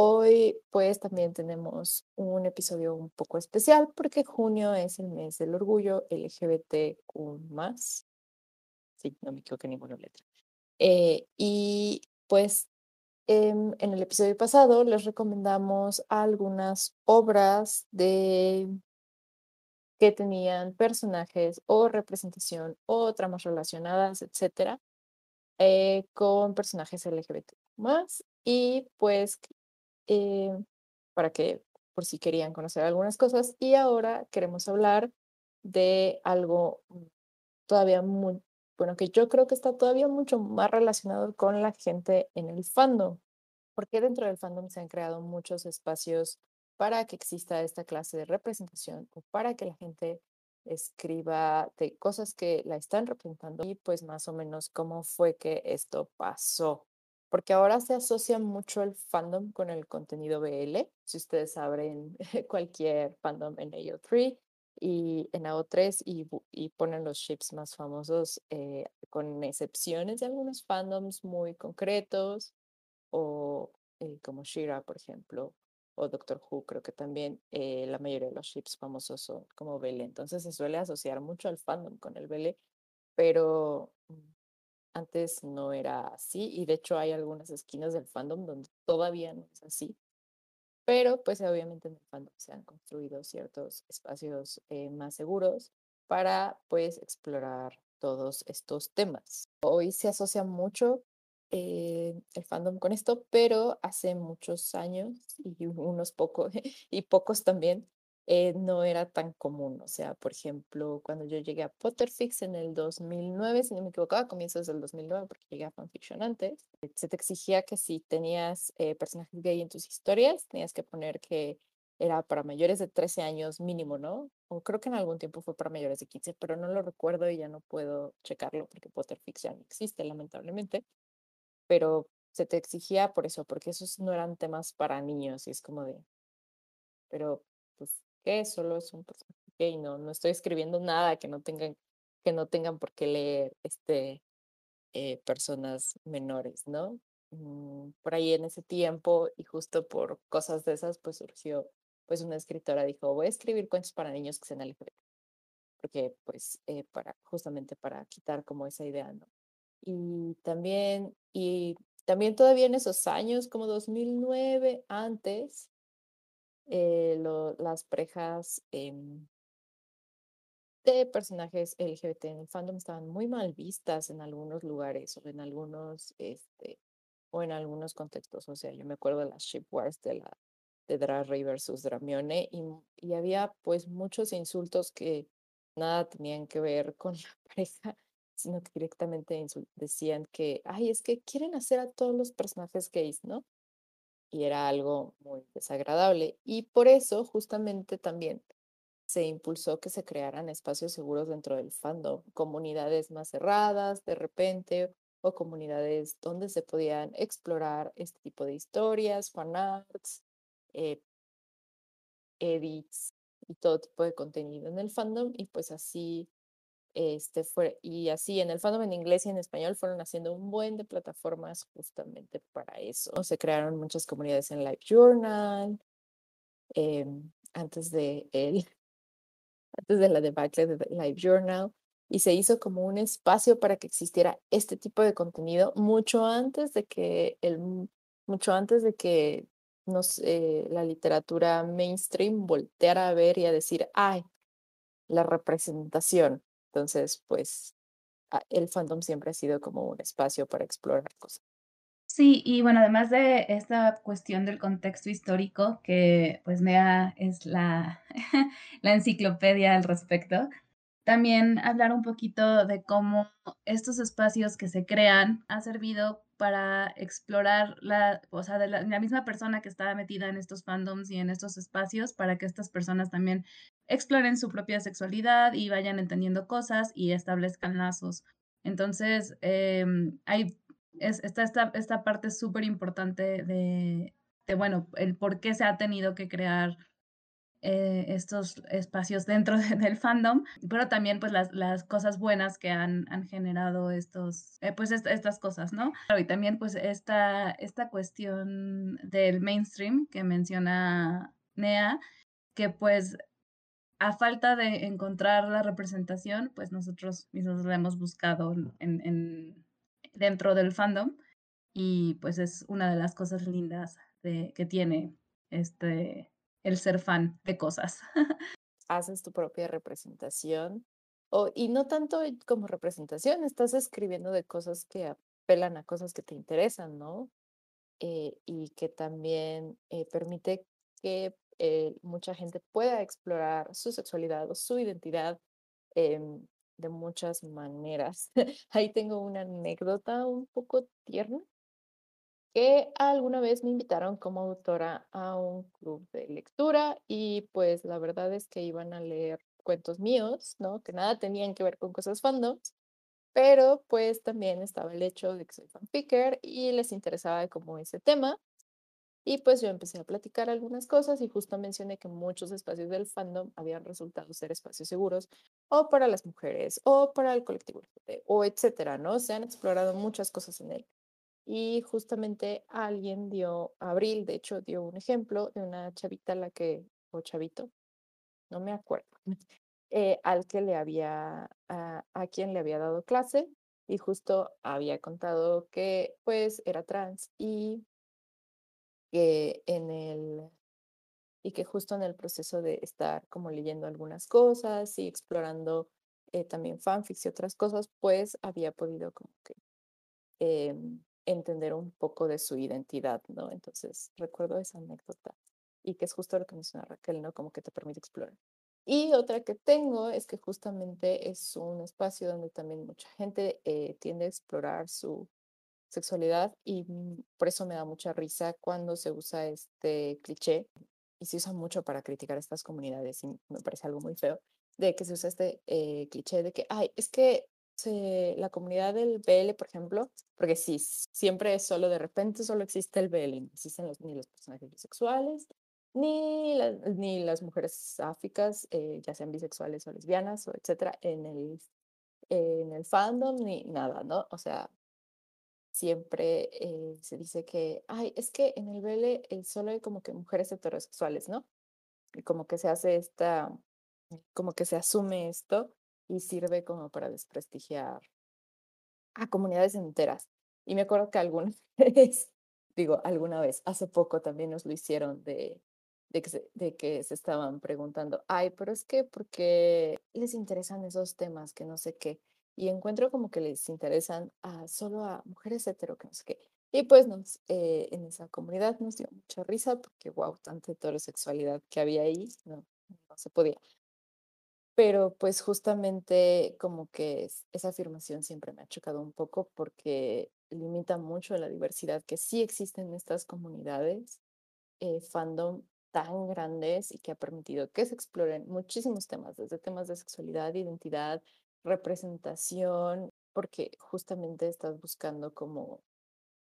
Hoy pues también tenemos un episodio un poco especial porque junio es el mes del orgullo LGBTQ+. Sí, no me equivoqué ninguna letra. Eh, y pues em, en el episodio pasado les recomendamos algunas obras de que tenían personajes o representación o tramas relacionadas, etcétera, eh, con personajes LGBT más y pues eh, para que por si querían conocer algunas cosas. Y ahora queremos hablar de algo todavía muy, bueno, que yo creo que está todavía mucho más relacionado con la gente en el fandom, porque dentro del fandom se han creado muchos espacios para que exista esta clase de representación o para que la gente escriba de cosas que la están representando y pues más o menos cómo fue que esto pasó porque ahora se asocia mucho el fandom con el contenido BL. Si ustedes abren cualquier fandom en AO3 y en AO3 y, ponen los ships más famosos, eh, con excepciones de algunos fandoms muy concretos, o eh, como Shira, por ejemplo, o Doctor Who, creo que también eh, la mayoría de los ships famosos son como BL. Entonces se suele asociar mucho al fandom con el BL, pero mm, antes no era así y de hecho hay algunas esquinas del fandom donde todavía no es así. Pero pues obviamente en el fandom se han construido ciertos espacios eh, más seguros para pues explorar todos estos temas. Hoy se asocia mucho eh, el fandom con esto, pero hace muchos años y unos pocos y pocos también eh, no era tan común. O sea, por ejemplo, cuando yo llegué a Potterfix en el 2009, si no me equivoco, a comienzos del 2009, porque llegué a fanfiction antes, se te exigía que si tenías eh, personajes gay en tus historias, tenías que poner que era para mayores de 13 años mínimo, ¿no? O creo que en algún tiempo fue para mayores de 15, pero no lo recuerdo y ya no puedo checarlo porque Potterfix ya no existe, lamentablemente. Pero se te exigía por eso, porque esos no eran temas para niños y es como de, pero pues que solo es un personaje gay, no, no estoy escribiendo nada que no tengan, que no tengan por qué leer este, eh, personas menores, ¿no? Mm, por ahí en ese tiempo y justo por cosas de esas, pues surgió, pues una escritora dijo, voy a escribir cuentos para niños que sean LGBT, porque pues eh, para, justamente para quitar como esa idea, ¿no? Y también, y también todavía en esos años, como 2009, antes, eh, las parejas em, de personajes LGBT en el fandom estaban muy mal vistas en algunos lugares o en algunos, este, o en algunos contextos. O sea, yo me acuerdo de las ship wars de la de Drarry versus Dramione y, y había pues muchos insultos que nada tenían que ver con la pareja, sino que directamente decían que, ay, es que quieren hacer a todos los personajes gays, ¿no? Y era algo muy desagradable. Y por eso justamente también se impulsó que se crearan espacios seguros dentro del fandom, comunidades más cerradas de repente o comunidades donde se podían explorar este tipo de historias, fanarts, eh, edits y todo tipo de contenido en el fandom y pues así este fue, y así en el fandom en inglés y en español fueron haciendo un buen de plataformas justamente para eso. Se crearon muchas comunidades en Live Journal, em, antes de el, antes de la debacle de Live Journal, y se hizo como un espacio para que existiera este tipo de contenido mucho antes de que el mucho antes de que nos, la literatura mainstream volteara a ver y a decir, ay, la representación. Entonces, pues el fandom siempre ha sido como un espacio para explorar cosas. Sí, y bueno, además de esta cuestión del contexto histórico, que pues Nea es la, la enciclopedia al respecto, también hablar un poquito de cómo estos espacios que se crean han servido para explorar la, o sea, de la, misma persona que está metida en estos fandoms y en estos espacios, para que estas personas también exploren su propia sexualidad y vayan entendiendo cosas y establezcan lazos. Entonces, eh, hay es, está esta, esta parte súper importante de, de, bueno, el por qué se ha tenido que crear eh, estos espacios dentro de, del fandom, pero también pues las, las cosas buenas que han, han generado estos, eh, pues est estas cosas, ¿no? Y también pues esta, esta cuestión del mainstream que menciona Nea, que pues a falta de encontrar la representación, pues nosotros mismos la hemos buscado en, en, dentro del fandom y pues es una de las cosas lindas de, que tiene este el ser fan de cosas. Haces tu propia representación o, y no tanto como representación, estás escribiendo de cosas que apelan a cosas que te interesan, ¿no? Eh, y que también eh, permite que eh, mucha gente pueda explorar su sexualidad o su identidad eh, de muchas maneras. Ahí tengo una anécdota un poco tierna que alguna vez me invitaron como autora a un club de lectura y pues la verdad es que iban a leer cuentos míos, ¿no? Que nada tenían que ver con cosas fandoms, pero pues también estaba el hecho de que soy fanpicker y les interesaba como ese tema y pues yo empecé a platicar algunas cosas y justo mencioné que muchos espacios del fandom habían resultado ser espacios seguros o para las mujeres o para el colectivo o etcétera, ¿no? Se han explorado muchas cosas en él. Y justamente alguien dio, Abril de hecho dio un ejemplo de una chavita a la que, o chavito, no me acuerdo, eh, al que le había, a, a quien le había dado clase y justo había contado que pues era trans y que en el y que justo en el proceso de estar como leyendo algunas cosas y explorando eh, también fanfics y otras cosas, pues había podido como que eh, entender un poco de su identidad, ¿no? Entonces recuerdo esa anécdota y que es justo lo que menciona Raquel, ¿no? Como que te permite explorar. Y otra que tengo es que justamente es un espacio donde también mucha gente eh, tiende a explorar su sexualidad y mm, por eso me da mucha risa cuando se usa este cliché y se usa mucho para criticar a estas comunidades y me parece algo muy feo de que se usa este eh, cliché de que, ay, es que la comunidad del BL, por ejemplo, porque sí, siempre es solo de repente solo existe el BL, no existen ni los personajes bisexuales, ni, ni las mujeres áficas, eh, ya sean bisexuales o lesbianas o etcétera, en el, en el fandom, ni nada, ¿no? O sea, siempre eh, se dice que, ay, es que en el BL eh, solo hay como que mujeres heterosexuales, ¿no? Y como que se hace esta, como que se asume esto y sirve como para desprestigiar a comunidades enteras. Y me acuerdo que alguna vez, digo, alguna vez, hace poco también nos lo hicieron de, de, que, se, de que se estaban preguntando, ay, pero es que, ¿por qué les interesan esos temas que no sé qué? Y encuentro como que les interesan a, solo a mujeres hetero, que no sé qué. Y pues nos, eh, en esa comunidad nos dio mucha risa porque, wow, tanta heterosexualidad que había ahí, no, no se podía. Pero pues justamente como que esa afirmación siempre me ha chocado un poco porque limita mucho la diversidad que sí existe en estas comunidades, eh, fandom tan grandes y que ha permitido que se exploren muchísimos temas, desde temas de sexualidad, identidad, representación, porque justamente estás buscando como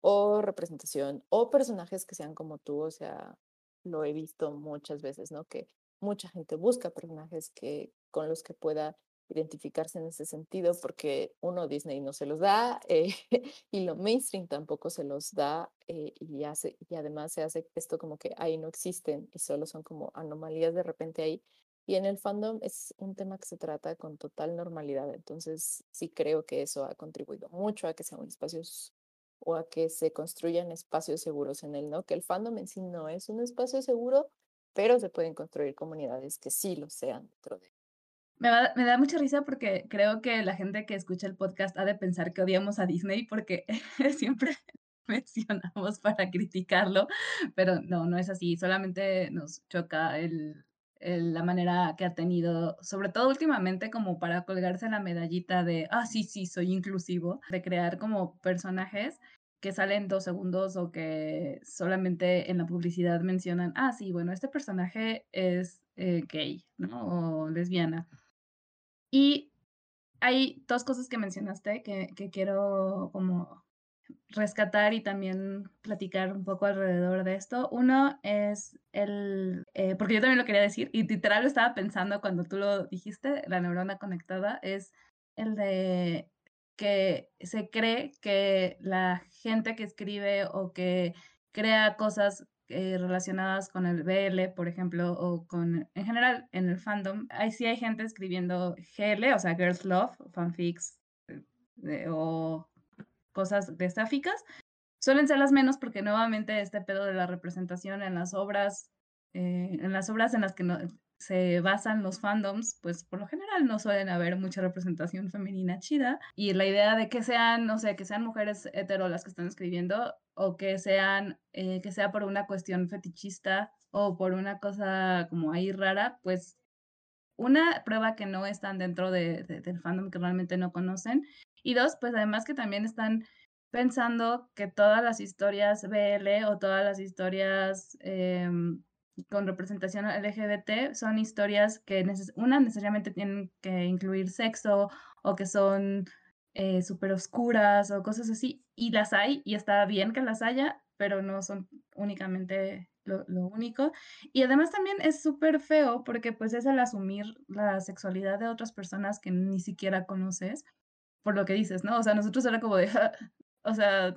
o representación o personajes que sean como tú, o sea, lo he visto muchas veces, ¿no? Que mucha gente busca personajes que con los que pueda identificarse en ese sentido, porque uno, Disney no se los da eh, y lo mainstream tampoco se los da eh, y, hace, y además se hace esto como que ahí no existen y solo son como anomalías de repente ahí. Y en el fandom es un tema que se trata con total normalidad, entonces sí creo que eso ha contribuido mucho a que sean espacios o a que se construyan espacios seguros en él, ¿no? Que el fandom en sí no es un espacio seguro, pero se pueden construir comunidades que sí lo sean dentro de me, va, me, da mucha risa porque creo que la gente que escucha el podcast ha de pensar que odiamos a Disney porque siempre mencionamos para criticarlo, pero no, no es así, solamente nos choca el, la manera que ha tenido, sobre todo últimamente, como para colgarse la medallita de, ah, sí, sí, soy inclusivo, de crear como personajes que salen dos segundos o que solamente en la publicidad mencionan, ah, sí, bueno, este personaje es eh, gay, ¿no? O lesbiana. Y hay dos cosas que mencionaste que, que quiero como rescatar y también platicar un poco alrededor de esto. Uno es el, eh, porque yo también lo quería decir y literal lo estaba pensando cuando tú lo dijiste, la neurona conectada, es el de que se cree que la gente que escribe o que crea cosas eh, relacionadas con el BL, por ejemplo, o con, en general, en el fandom, ahí sí hay gente escribiendo GL, o sea, Girls Love, fanfics eh, o cosas destáficas, suelen ser las menos porque nuevamente este pedo de la representación en las obras, eh, en las obras en las que no, se basan los fandoms, pues por lo general no suelen haber mucha representación femenina chida. Y la idea de que sean, no sé, que sean mujeres hetero las que están escribiendo o que sean, eh, que sea por una cuestión fetichista o por una cosa como ahí rara, pues una prueba que no están dentro de, del fandom que realmente no conocen. Y dos, pues además que también están pensando que todas las historias BL o todas las historias em, con representación LGBT son historias que una necesariamente tienen que incluir sexo o que son eh, súper oscuras o cosas así. Y las hay y está bien que las haya, pero no son únicamente lo, único. Y además también es súper feo porque pues es el asumir la sexualidad de otras personas que ni siquiera conoces, por lo que dices, ¿no? O sea, nosotros era como de, o sea,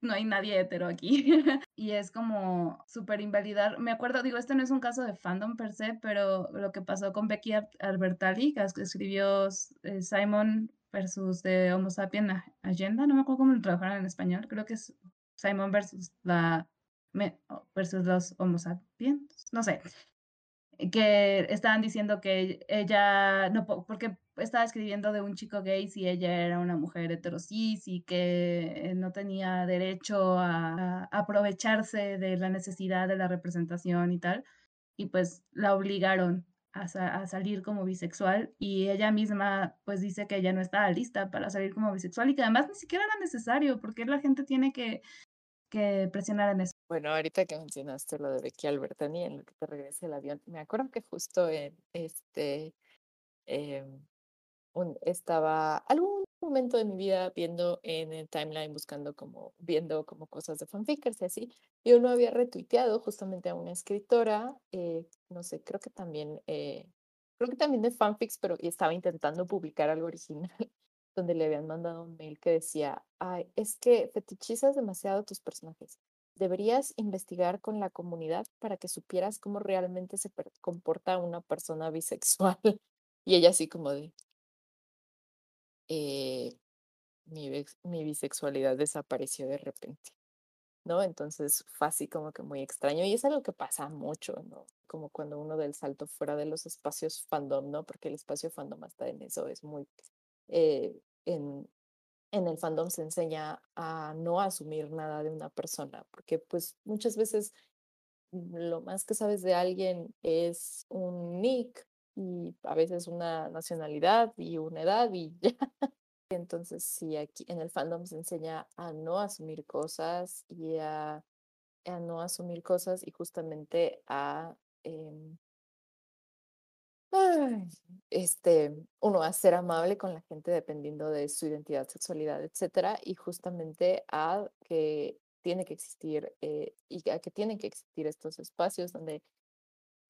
no hay nadie hetero aquí. y es como súper invalidar. Me acuerdo, digo, este no es un caso de fandom per se, pero lo que pasó con Becky Albertalli, que escribió eh, Simon versus de Homo Sapien Agenda, no me acuerdo cómo lo trabajaron en español, creo que es Simon versus la versus los Homo sapiens, no sé, que estaban diciendo que ella, no, porque estaba escribiendo de un chico gay si ella era una mujer heterosis y que no tenía derecho a, aprovecharse de la necesidad de la representación y tal, y pues la obligaron a, a, salir como bisexual y ella misma pues dice que ella no estaba lista para salir como bisexual y que además ni siquiera era necesario porque la gente tiene que que presionaran eso. Bueno, ahorita que mencionaste lo de Becky Albertani, en lo que te regrese el avión, me acuerdo que justo en este em, un, estaba algún momento de mi vida viendo en el timeline, buscando como, viendo como cosas de fanfickers y así, y uno había retuiteado justamente a una escritora, eh, no sé, creo que también, eh, creo que también de fanfics, pero estaba intentando publicar algo original donde le habían mandado un mail que decía, ay, es que fetichizas demasiado tus personajes. Deberías investigar con la comunidad para que supieras cómo realmente se comporta una persona bisexual. Y ella así como de, eh, mi, mi bisexualidad desapareció de repente. ¿no? Entonces fue así como que muy extraño y es algo que pasa mucho, ¿no? Como cuando uno del salto fuera de los espacios fandom, ¿no? Porque el espacio fandom hasta en eso es muy eh, en, en el fandom se enseña a no asumir nada de una persona, porque pues muchas veces lo más que sabes de alguien es un nick y a veces una nacionalidad y una edad y ya. Entonces, sí, aquí en el fandom se enseña a no asumir cosas y a, a no asumir cosas y justamente a em, este, uno a ser amable con la gente dependiendo de su identidad, sexualidad, etcétera, y justamente a que tiene que existir eh, y a que tienen que existir estos espacios donde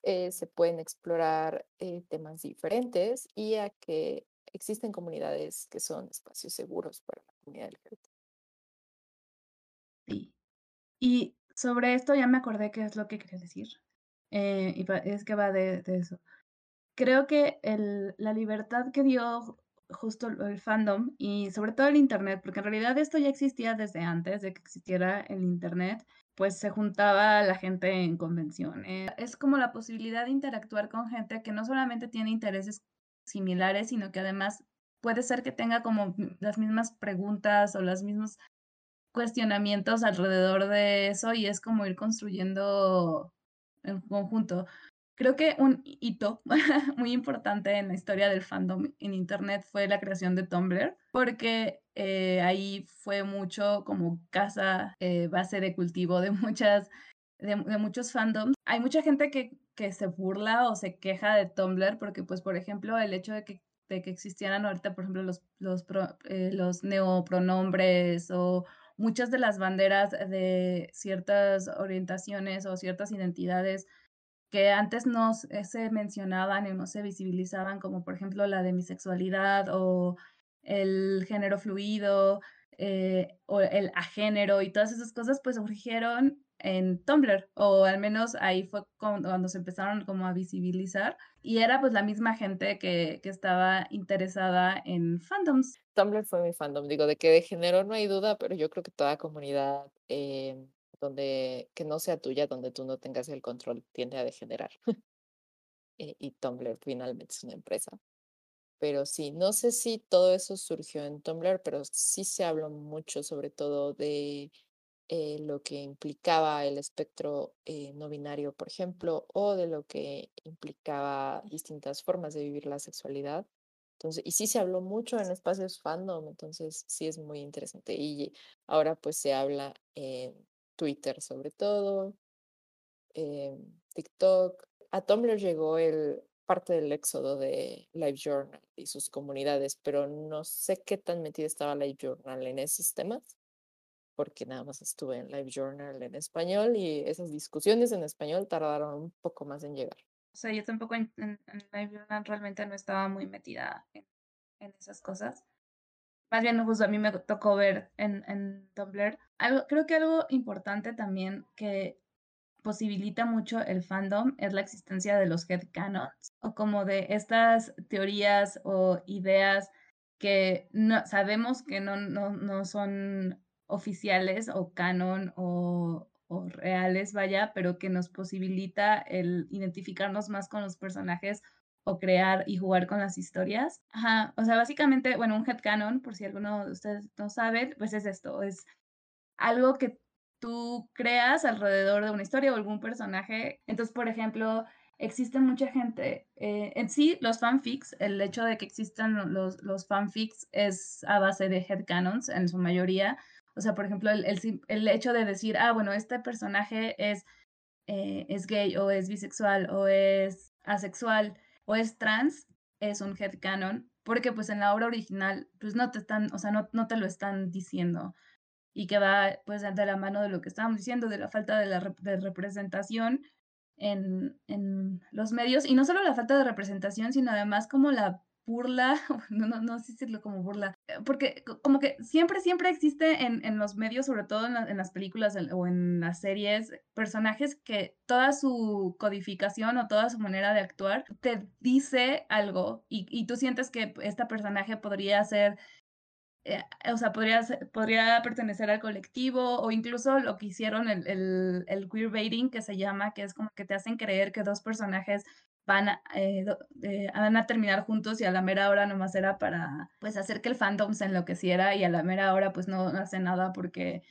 eh, se pueden explorar eh, temas diferentes y a que existen comunidades que son espacios seguros para la comunidad LGBT. Sí. Y sobre esto ya me acordé qué es lo que quería decir. y es que va de eso creo que el, la libertad que dio justo el fandom y sobre todo el Internet, porque en realidad esto ya existía desde antes de que existiera el Internet, pues se juntaba la gente en convenciones. Es como la posibilidad de interactuar con gente que no solamente tiene intereses similares, sino que además puede ser que tenga como las mismas preguntas o los mismos cuestionamientos alrededor de eso y es como ir construyendo en conjunto. Creo que un hito muy importante en la historia del fandom en Internet fue la creación de Tumblr, porque eh, ahí fue mucho como casa, eh, base de cultivo de muchas, de, muchos fandoms. Hay mucha gente que, se burla o se queja de Tumblr porque, pues, por ejemplo, el hecho de que de que existieran ahorita, por ejemplo, los, los, eh, los neopronombres o muchas de las banderas de ciertas orientaciones o ciertas identidades que antes no se mencionaban y no se visibilizaban, como por ejemplo la de mi sexualidad o el género fluido eh, o el agénero y todas esas cosas, pues surgieron en Tumblr, o al menos ahí fue cuando, se empezaron como a visibilizar, y era pues la misma gente que, que estaba interesada en fandoms. Tumblr fue mi fandom, digo, de que género no hay duda, pero yo creo que toda comunidad eh, donde que no sea tuya, donde tú no tengas el control, tiende a degenerar. Eh, y Tumblr finalmente es una empresa. Pero sí, no sé si todo eso surgió en Tumblr, pero sí se habló mucho sobre todo de eh, lo que implicaba el espectro eh, no binario, por ejemplo, o de lo que implicaba distintas formas de vivir la sexualidad. Entonces, y sí se habló mucho en espacios fandom, entonces sí es muy interesante. Y ahora pues se habla en Twitter sobre todo, TikTok. A Tumblr llegó el parte del éxodo de LiveJournal y sus comunidades, pero no sé qué tan metida estaba LiveJournal en esos temas porque nada más estuve en Live Journal en español y esas discusiones en español tardaron un poco más en llegar. O sea, yo tampoco en, Live Journal realmente no estaba muy metida en, esas cosas. Más bien, justo a mí me tocó ver en, en Tumblr. Algo, creo que algo importante también que posibilita mucho el fandom es la existencia de los headcanons o como de estas teorías o ideas que no, sabemos que no, no, no son oficiales o canon o, reales, vaya, pero que nos posibilita el identificarnos más con los personajes o crear y jugar con las historias. Ajá, o sea, básicamente, bueno, un headcanon, por si alguno de ustedes no sabe, pues es esto, es algo que tú creas alrededor de una historia o algún personaje. Entonces, por ejemplo, existe mucha gente, eh, en sí, los fanfics, el hecho de que existan los, los fanfics es a base de headcanons en su mayoría, o sea, por ejemplo, el, hecho de decir, ah, bueno, este personaje es, eh, es gay o es bisexual o es asexual o es trans, es un headcanon, porque pues en la obra original, pues no te están, o sea, no, no te lo están diciendo. Y que va pues de la mano de lo que estábamos diciendo, de la falta de, la de representación en, en, los medios, y no solo la falta de representación, sino además como la burla, no, no, no sé decirlo como burla, eh, porque como que siempre, siempre existe en, en los medios, sobre todo en, en, las películas o en las series, personajes que toda su codificación o toda su manera de actuar te dice algo y, y tú sientes que este personaje podría ser eh, o sea, podría, podría pertenecer al colectivo o incluso lo que hicieron el, el, el queerbaiting que se llama, que es como que te hacen creer que dos personajes van a, eh, eh, van a terminar juntos y a la mera hora nomás era para pues hacer que el fandom se enloqueciera y a la mera hora pues no hace nada porque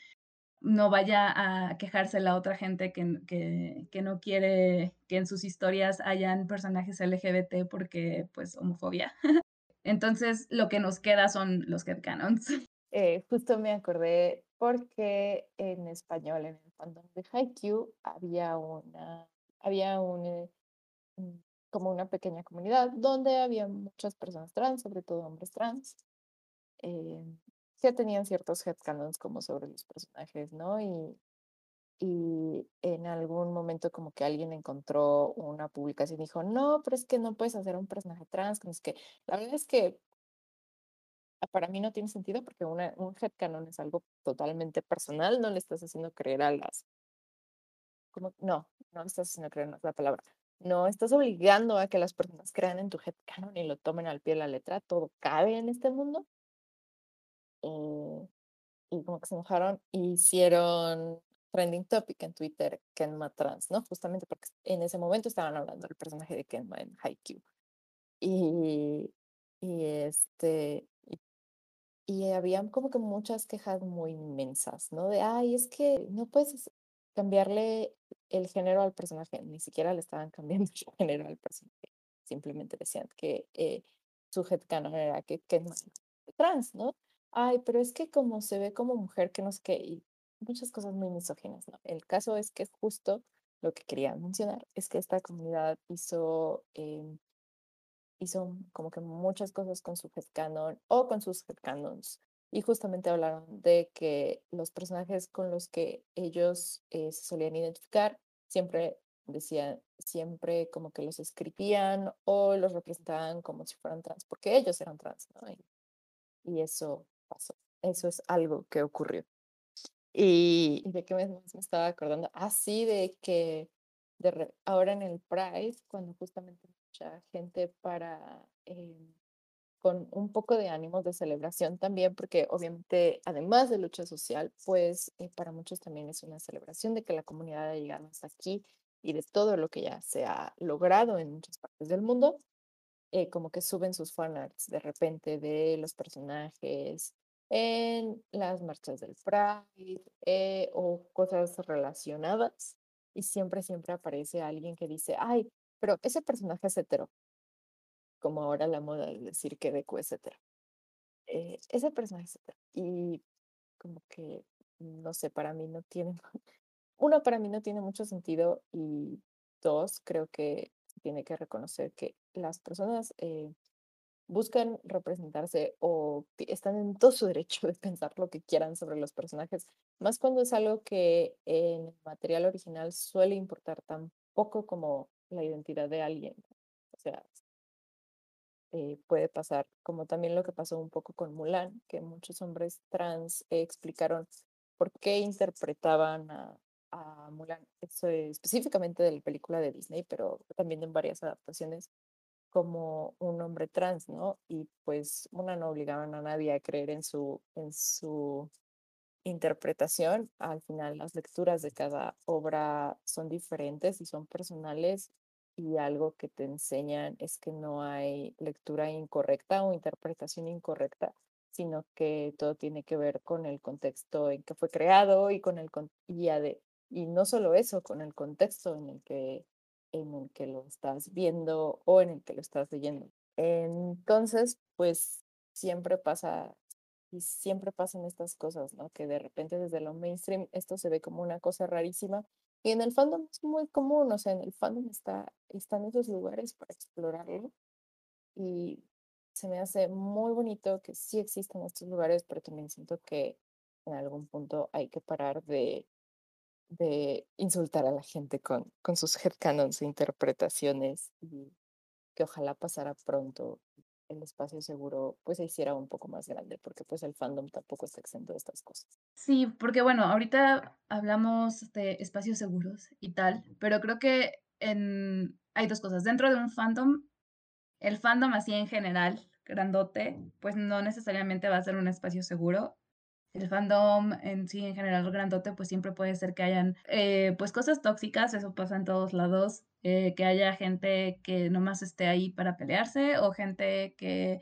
no vaya a quejarse la otra gente que, que, que, no quiere que en sus historias hayan personajes LGBT porque pues homofobia. Entonces lo que nos queda son los headcanons. Eh, justo me acordé porque en español, en el fandom de Haikyuu, había una, había un como una pequeña comunidad donde había muchas personas trans, sobre todo hombres trans, eh, que tenían ciertos headcanons como sobre los personajes, ¿no? Y, y en algún momento como que alguien encontró una publicación y dijo, no, pero es que no puedes hacer un personaje trans, es que la verdad es que para mí no tiene sentido porque una, un headcanon es algo totalmente personal, no le estás haciendo creer a las... Como, no, no le estás haciendo creer, no es la palabra. No estás obligando a que las personas crean en tu headcanon y lo tomen al pie de la letra. Todo cabe en este mundo. Eh, y como que se enojaron y hicieron trending topic en Twitter Kenma Trans, ¿no? Justamente porque en ese momento estaban hablando del personaje de Kenma en Haikyuu. Y, y este y, y habían como que muchas quejas muy inmensas, ¿no? De, ay, es que no puedes cambiarle el género al personaje, ni siquiera le estaban cambiando el género al personaje, simplemente decían que eh, su headcanon era que, que es trans, ¿no? Ay, pero es que como se ve como mujer, que no sé qué, muchas cosas muy misóginas, ¿no? El caso es que justo lo que quería mencionar es que esta comunidad hizo, em, hizo como que muchas cosas con su headcanon o con sus headcanons y justamente hablaron de que los personajes con los que ellos eh, se solían identificar siempre decían, siempre como que los escribían o los representaban como si fueran trans, porque ellos eran trans, ¿no? Y, y eso pasó, eso es algo que ocurrió. Y, de qué me, me, estaba acordando, así ah, de que de ahora en el Pride, cuando justamente mucha gente para eh, con un poco de ánimos de celebración también, porque obviamente además de lucha social, pues eh, para muchos también es una celebración de que la comunidad ha llegado hasta aquí y de todo lo que ya se ha logrado en muchas partes del mundo, eh, como que suben sus fanarts de repente de los personajes en las marchas del Pride eh, o cosas relacionadas y siempre, siempre aparece alguien que dice, ay, pero ese personaje es hetero, como ahora la moda de decir que es hetero. Eh, ese personaje hetero. Y como que, no sé, para mí no tiene, uno, para mí no tiene mucho sentido y dos, creo que tiene que reconocer que las personas eh, buscan representarse o están en todo su derecho de pensar lo que quieran sobre los personajes, más cuando es algo que en el material original suele importar tan poco como la identidad de alguien. O sea, eh, puede pasar, como también lo que pasó un poco con Mulan, que muchos hombres trans explicaron por qué interpretaban a, Mulan, eso específicamente de la película de Disney, pero también en varias adaptaciones, como un hombre trans, ¿no? Y pues una no obligaban a nadie a creer en su, en su interpretación. Al final las lecturas de cada obra son diferentes y son personales y algo que te enseñan es que no hay lectura incorrecta o interpretación incorrecta, sino que todo tiene que ver con el contexto en que fue creado y con el y, de, y no solo eso, con el contexto en el que en el que lo estás viendo o en el que lo estás leyendo. Entonces, pues siempre pasa y siempre pasan estas cosas, ¿no? Que de repente desde lo mainstream esto se ve como una cosa rarísima y en el fandom es muy común, o sea, en el fandom está, están esos lugares para explorarlo. Y se me hace muy bonito que sí existen estos lugares, pero también siento que en algún punto hay que parar de, de insultar a la gente con, con sus headcanons e interpretaciones y que ojalá pasara pronto el espacio seguro pues se hiciera un poco más grande, porque pues el fandom tampoco está exento de estas cosas. Sí, porque bueno, ahorita hablamos de espacios seguros y tal, pero creo que en... hay dos cosas. Dentro de un fandom, el fandom así en general, grandote, pues no necesariamente va a ser un espacio seguro. El fandom en sí, en general, grandote, pues siempre puede ser que hayan eh, pues cosas tóxicas, eso pasa en todos lados. Eh, que haya gente que nomás esté ahí para pelearse o gente que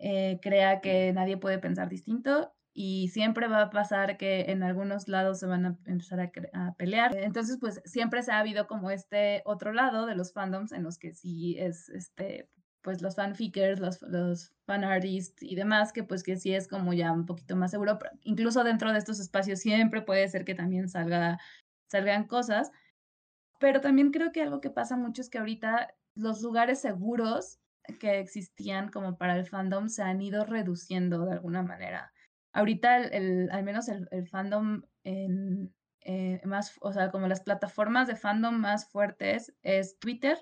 eh, crea que nadie puede pensar distinto y siempre va a pasar que en algunos lados se van a empezar a, pelear. Entonces, pues siempre se ha habido como este otro lado de los fandoms en los que sí es este pues los fanfickers, los, los fan artists y demás, que pues que sí es como ya un poquito más seguro. incluso dentro de estos espacios siempre puede ser que también salga, salgan cosas. Pero también creo que algo que pasa mucho es que ahorita los lugares seguros que existían como para el fandom se han ido reduciendo de alguna manera. Ahorita, el, al menos el, fandom en, eh, más, o sea, como las plataformas de fandom más fuertes es Twitter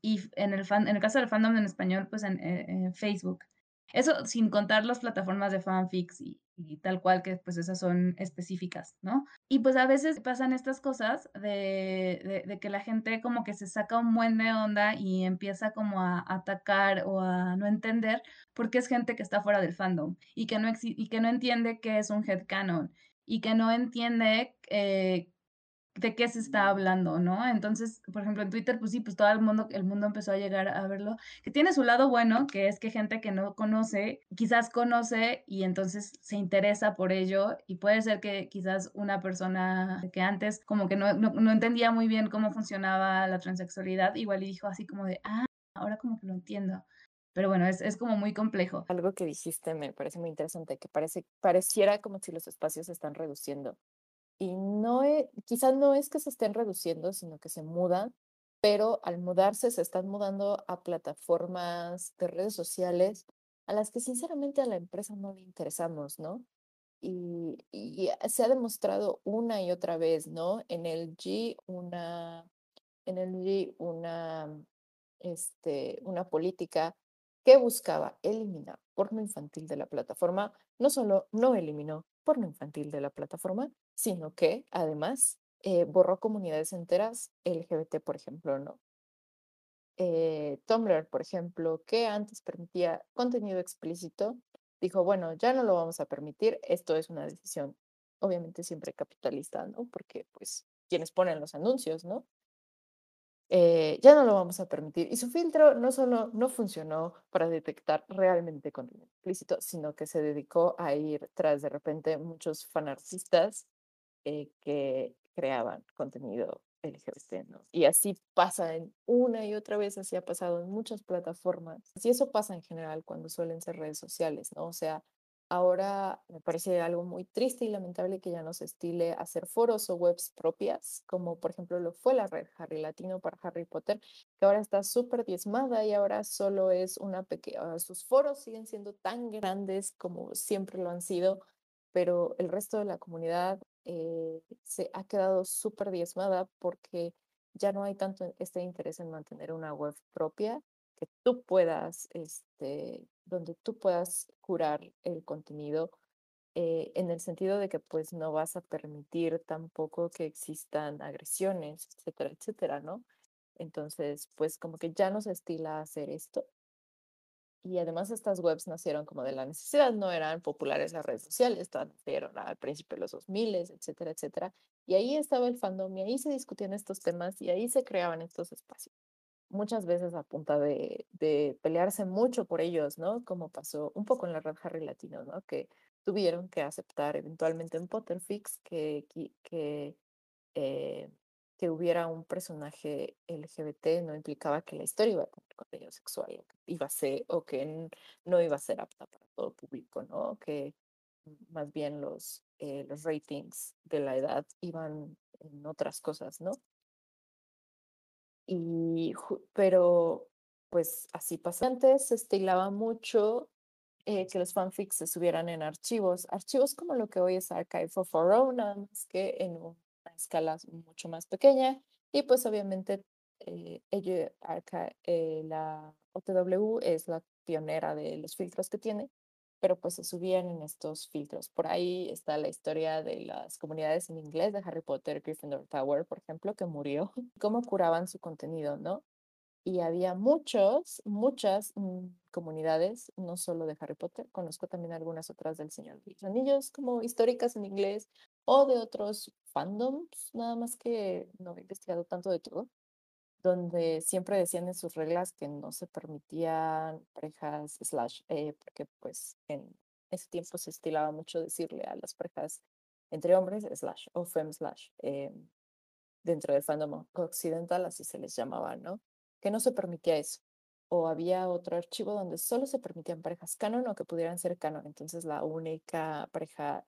y en el, fan, en el caso del fandom en español, pues en eh, Facebook. Eso sin contar las plataformas de fanfics y, y, tal cual, que pues esas son específicas, ¿no? Y pues a veces pasan estas cosas de, de, que la gente como que se saca un buen de onda y empieza como a atacar o a no entender porque es gente que está fuera del fandom y que no, y que no entiende qué es un headcanon y que no entiende eh, de qué se está hablando, ¿no? Entonces, por ejemplo, en Twitter, pues sí, pues todo el mundo, el mundo empezó a llegar a verlo, que tiene su lado bueno, que es que gente que no conoce, quizás conoce y entonces se interesa por ello y puede ser que quizás una persona que antes como que no, no, entendía muy bien cómo funcionaba la transexualidad, igual y dijo así como de, ah, ahora como que lo entiendo. Pero bueno, es, es, como muy complejo. Algo que dijiste me parece muy interesante, que parece, pareciera como si los espacios se están reduciendo y no quizás no es que se estén reduciendo, sino que se mudan, pero al mudarse se están mudando a plataformas de redes sociales a las que sinceramente a la empresa no le interesamos, ¿no? Y, y se ha demostrado una y otra vez, ¿no? En el G una, en el G una, este, una política que buscaba eliminar porno infantil de la plataforma, no solo no eliminó porno infantil de la plataforma, sino que además eh, borró comunidades enteras LGBT, por ejemplo, ¿no? Eh, Tumblr, por ejemplo, que antes permitía contenido explícito, dijo, bueno, ya no lo vamos a permitir, esto es una decisión obviamente siempre capitalista, ¿no? Porque pues quienes ponen los anuncios, ¿no? Eh, ya no lo vamos a permitir. Y su filtro no solo no funcionó para detectar realmente contenido explícito, sino que se dedicó a ir tras de repente muchos fanartistas eh, que creaban contenido LGBT, ¿no? Y así pasa en una y otra vez, así ha pasado en muchas plataformas. Y eso pasa en general cuando suelen ser redes sociales, ¿no? O sea, Ahora me parece algo muy triste y lamentable que ya no se estile hacer foros o webs propias, como por ejemplo lo fue la red Harry Latino para Harry Potter, que ahora está súper diezmada y ahora solo es una pequeña, sus foros siguen siendo tan grandes como siempre lo han sido, pero el resto de la comunidad eh, se ha quedado súper diezmada porque ya no hay tanto este interés en mantener una web propia que tú puedas, este, donde tú puedas curar el contenido eh, en el sentido de que pues no vas a permitir tampoco que existan agresiones, etcétera, etcétera, ¿no? Entonces, pues como que ya no se estila hacer esto. Y además estas webs nacieron como de la necesidad, no eran populares las redes sociales, nacieron al principio de los 2000, etcétera, etcétera. Y ahí estaba el fandom y ahí se discutían estos temas y ahí se creaban estos espacios muchas veces a punta de, de, pelearse mucho por ellos, ¿no? Como pasó un poco en la red Harry Latino, ¿no? Que tuvieron que aceptar eventualmente en Potterfix que, que, eh, que hubiera un personaje LGBT no implicaba que la historia iba a tener contenido sexual, iba a ser, o que no iba a ser apta para todo público, ¿no? Que más bien los, eh, los ratings de la edad iban en otras cosas, ¿no? Y, pero pues así pasó. Antes se estilaba mucho eh, que los fanfics se subieran en archivos, archivos como lo que hoy es Archive of Our Own, nada más que en una escala mucho más pequeña. Y pues obviamente eh, eh, la OTW es la pionera de los filtros que tiene pero pues se subían en estos filtros. Por ahí está la historia de las comunidades en inglés de Harry Potter, Gryffindor Tower, por ejemplo, que murió, cómo curaban su contenido, ¿no? Y había muchos, muchas mm, comunidades, no solo de Harry Potter, conozco también algunas otras del Señor de los Anillos, como históricas en inglés, o de otros fandoms, nada más que no he investigado tanto de todo, donde siempre decían en sus reglas que no se permitían parejas slash, eh, porque pues en ese tiempo se estilaba mucho decirle a las parejas entre hombres slash o fem slash eh, dentro del fandom occidental, así se les llamaba, ¿no? Que no se permitía eso. O había otro archivo donde solo se permitían parejas canon o que pudieran ser canon. Entonces la única pareja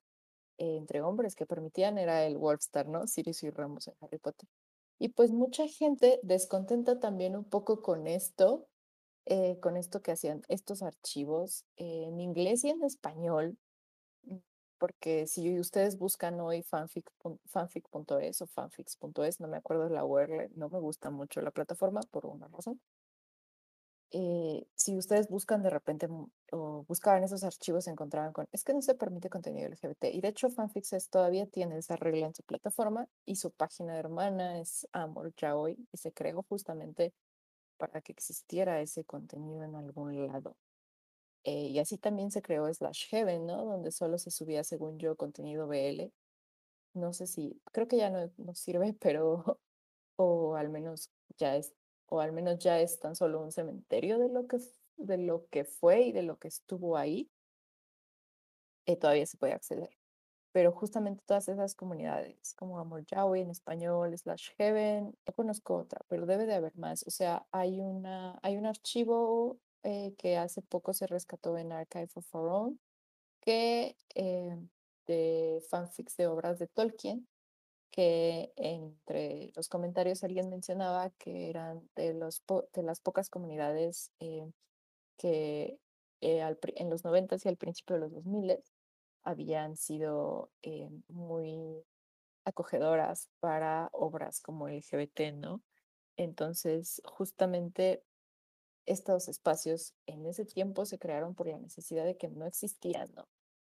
entre hombres que permitían era el Wolfstar, ¿no? Sirius y Ramos en Harry Potter. Y pues mucha gente descontenta también un poco con esto, eh, con esto que hacían estos archivos en inglés y en español, mm, porque si ustedes buscan hoy fanfic.es o fanfics.es, no me acuerdo la URL, no me gusta mucho la plataforma por una razón. Eh, si ustedes buscan de repente o buscaban esos archivos, se encontraban con, es que no se permite contenido LGBT. Y de hecho, Fanfixes todavía tiene esa regla en su plataforma y su página hermana es Amor Yaoi y se creó justamente para que existiera ese contenido en algún lado. Eh, y así también se creó Slash Heaven, ¿no? Donde solo se subía, según yo, contenido BL. no sé si, creo que ya no, no sirve, pero, o al menos ya es, o al menos ya es tan solo un cementerio de lo que, de lo que fue y de lo que estuvo ahí, eh, todavía se puede acceder. Pero justamente todas esas comunidades, como Amor Yahweh en español, Slash Heaven, no conozco otra, pero debe de haber más. O sea, hay, una, hay un archivo eh, que hace poco se rescató en Archive of Our Own, que eh, de fanfics de obras de Tolkien, que entre los comentarios alguien mencionaba que eran de, los de las pocas comunidades eh, que en los 90 y al principio de los 2000 habían sido eh, muy acogedoras para obras como LGBT, ¿no? Entonces, justamente estos espacios en ese tiempo se crearon por la necesidad de que no existían, ¿no?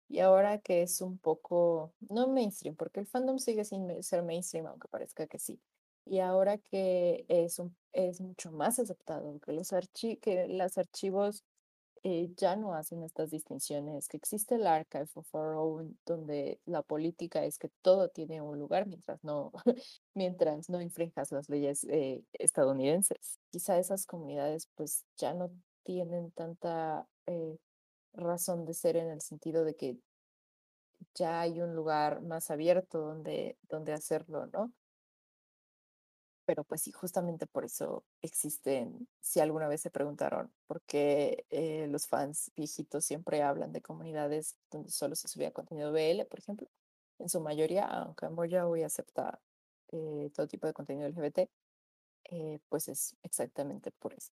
Y ahora que es un poco, no mainstream, porque el fandom sigue sin ser mainstream, aunque parezca que sí. Y ahora que es, un, es mucho más aceptado, que los, archi que los archivos eh, ya no hacen estas distinciones, que existe el Archive of Our Own, donde la política es que todo tiene un lugar mientras no, mientras no infrinjas las leyes eh, estadounidenses. Quizá esas comunidades pues ya no tienen tanta eh, razón de ser en el sentido de que ya hay un lugar más abierto donde, donde hacerlo, ¿no? pero pues sí, justamente por eso existen, si alguna vez se preguntaron por qué eh, los fans viejitos siempre hablan de comunidades donde solo se subía contenido BL, por ejemplo, en su mayoría, aunque ya hoy acepta eh, todo tipo de contenido LGBT, eh, pues es exactamente por eso,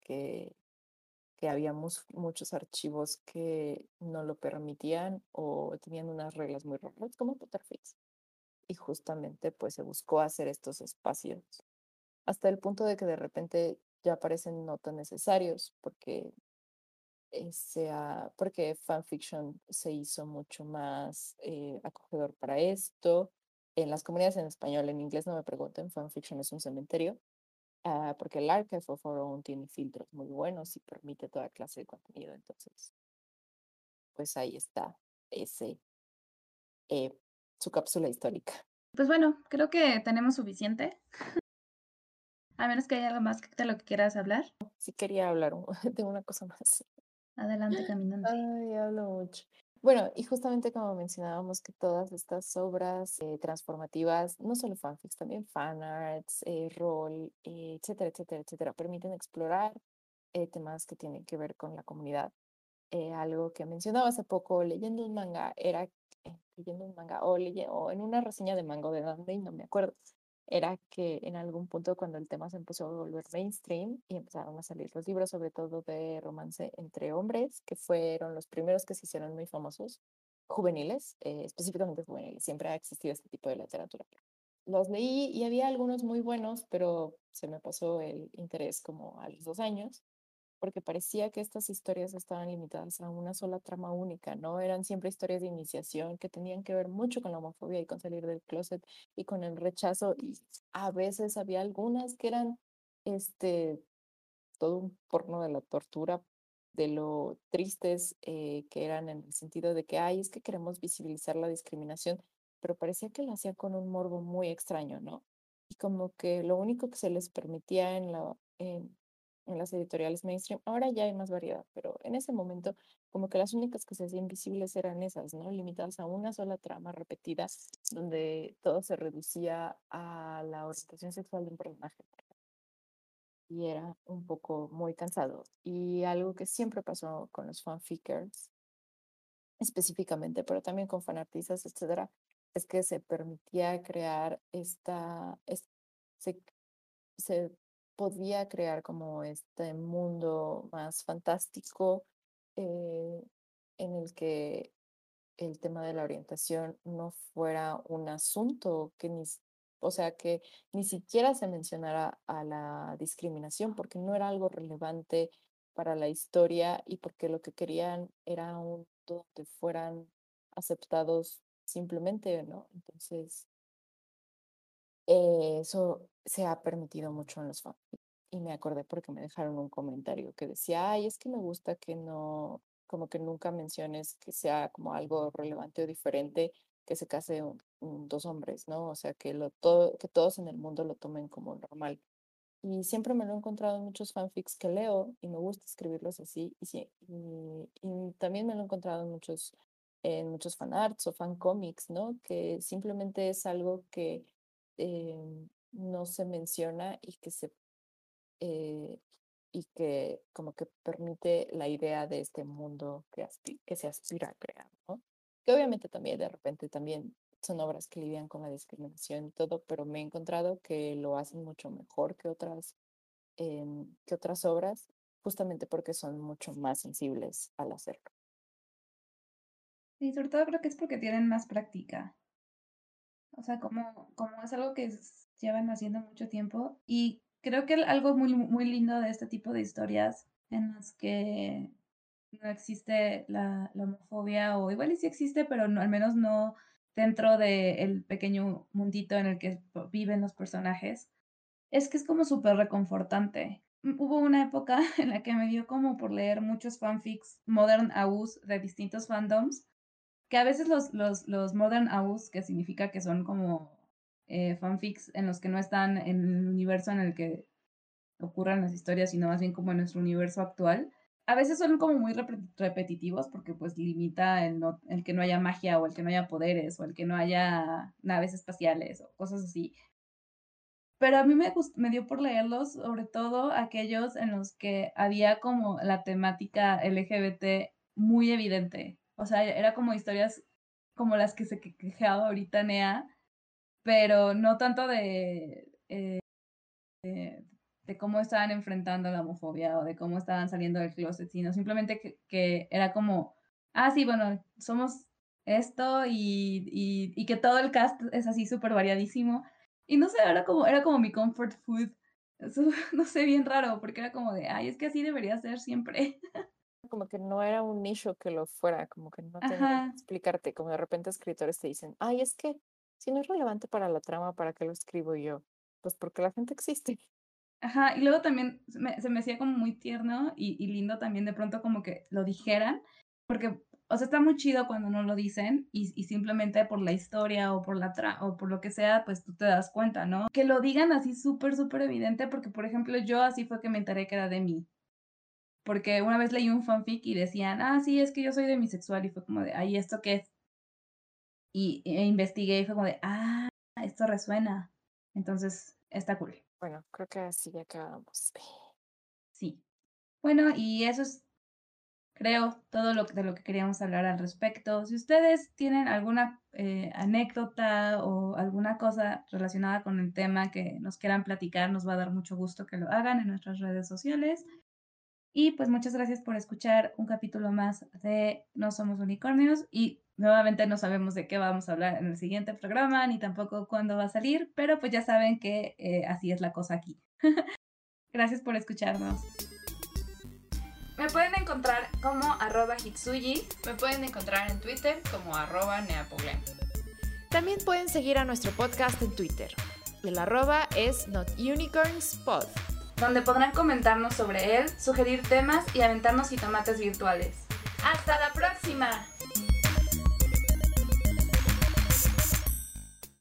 que, que había muchos archivos que no lo permitían o tenían unas reglas muy raras, como Potterfix y justamente pues se buscó hacer estos espacios hasta el punto de que de repente ya parecen no tan necesarios porque sea, porque fanfiction se hizo mucho más eh, acogedor para esto. En las comunidades en español, en inglés no me pregunten, fanfiction es un cementerio, ah, porque el Archive of Our Own tiene filtros muy buenos y permite toda clase de contenido. Entonces, pues ahí está ese eh, su cápsula histórica. Pues bueno, creo que tenemos suficiente. A menos que haya algo más de lo que quieras hablar. Sí quería hablar de una cosa más. Adelante, caminante. Ay, hablo mucho. Bueno, y justamente como mencionábamos que todas estas obras eh, transformativas, no solo fanfics, también fanarts, eh, rol, eh, etcétera, etcétera, etcétera, permiten explorar eh, temas que tienen que ver con la comunidad. algo que mencionaba hace poco leyendo un manga era leyendo un manga o, o en una reseña de Mango de y no me acuerdo, era que en algún punto cuando el tema se empezó a volver mainstream y empezaron a salir los libros, sobre todo de romance entre hombres, que fueron los primeros que se hicieron muy famosos, juveniles, eh, específicamente juveniles, siempre ha existido este tipo de literatura. Los leí y había algunos muy buenos, pero se me pasó el interés como a los dos años porque parecía que estas historias estaban limitadas a una sola trama única, ¿no? Eran siempre historias de iniciación que tenían que ver mucho con la homofobia y con salir del closet y con el rechazo y a veces había algunas que eran este todo un porno de la tortura de lo tristes eh, que eran en el sentido de que, ay, es que queremos visibilizar la discriminación, pero parecía que lo hacía con un morbo muy extraño, ¿no? Y como que lo único que se les permitía en la, en, en las editoriales mainstream. Ahora ya hay más variedad, pero en ese momento como que las únicas que se hacían visibles eran esas, ¿no? Limitadas a una sola trama repetida, donde todo se reducía a la orientación sexual de un personaje. Y era un poco muy cansado. Y algo que siempre pasó con los fanfickers, específicamente, pero también con fanartistas, etcétera, es que se permitía crear esta, se, se podía crear como este mundo más fantástico eh, en el que el tema de la orientación no fuera un asunto que ni, o sea, que ni siquiera se mencionara a la discriminación porque no era algo relevante para la historia y porque lo que querían era un donde fueran aceptados simplemente, ¿no? Entonces, eh, eso se ha permitido mucho en los fanfics. Y me acordé porque me dejaron un comentario que decía, ay, es que me gusta que no, como que nunca menciones que sea como algo relevante o diferente que se case dos hombres, ¿no? O sea, que, lo, todo, que todos en el mundo lo tomen como normal. Y siempre me lo he encontrado en muchos fanfics que leo y me gusta escribirlos así. Y, sí, y, también me lo he encontrado en muchos, en muchos fanarts o fancomics, ¿no? Que simplemente es algo que eh, no se menciona y que se eh, y que como que permite la idea de este mundo que, se aspira a crear. Que obviamente también de repente también son obras que lidian con la discriminación y todo, pero me he encontrado que lo hacen mucho mejor que otras, em, que otras obras, justamente porque son mucho más sensibles al hacerlo. Sí, sobre todo creo que es porque tienen más práctica. O sea, como, como es algo que llevan haciendo mucho tiempo. Y creo que algo muy, muy lindo de este tipo de historias en las que no existe la, la homofobia, o igual y sí existe, pero no, al menos no dentro del pequeño mundito en el que viven los personajes, es que es como súper reconfortante. Mm, hubo una época en la que me dio como por leer muchos fanfics modern AUs de distintos fandoms, que a veces los, los, los modern AUs, que significa que son como eh, fanfics en los que no están en el universo en el que ocurran las historias, sino más bien como en nuestro universo actual, a veces son como muy repetitivos porque pues limita el, no, el que no haya magia o el que no haya poderes o el que no haya naves espaciales o cosas así. Pero a mí me, me dio por leerlos, sobre todo aquellos en los que había como la temática LGBT muy evidente. O sea, era como historias como las que se quejaba ahorita Nea, pero no tanto de, eh, de cómo estaban enfrentando la homofobia o de cómo estaban saliendo del closet, sino simplemente que, era como, ah, sí, bueno, somos esto y, y, que todo el cast es así súper variadísimo. Y no sé, era como, era como mi comfort food. Eso, no sé, bien raro, porque era como de, ay, es que así debería ser siempre. Como que no era un nicho que lo fuera, como que no tenía que explicarte, como de repente escritores te dicen, ay, es que si no es relevante para la trama, ¿para qué lo escribo yo? Pues porque la gente existe. Ajá, y luego también se me, hacía como muy tierno y, lindo también de pronto como que lo dijeran, porque, o sea, está muy chido cuando no lo dicen y, simplemente por la historia o por la tra o por lo que sea, pues tú te das cuenta, ¿no? Que lo digan así súper, súper evidente, porque, por ejemplo, yo así fue que me enteré que era de mí. Porque una vez leí un fanfic y decían, ah, sí, es que yo soy demisexual y fue como de, ay, ¿esto qué es? Y e investigué y fue como de, ah, esto resuena. Entonces, está cool. Bueno, creo que así ya acabamos. Sí. Bueno, y eso es, creo, todo lo de lo que queríamos hablar al respecto. Si ustedes tienen alguna eh, anécdota o alguna cosa relacionada con el tema que nos quieran platicar, nos va a dar mucho gusto que lo hagan en nuestras redes sociales. Y pues muchas gracias por escuchar un capítulo más de No Somos Unicornios y nuevamente no sabemos de qué vamos a hablar en el siguiente programa ni tampoco cuándo va a salir, pero pues ya saben que eh, así es la cosa aquí. gracias por escucharnos. Me pueden encontrar como arroba hitsuyi. Me pueden encontrar en Twitter como arroba neapogle. También pueden seguir a nuestro podcast en Twitter. El arroba es notunicornspod donde podrán comentarnos sobre él, sugerir temas y aventarnos y tomates virtuales. ¡Hasta la próxima!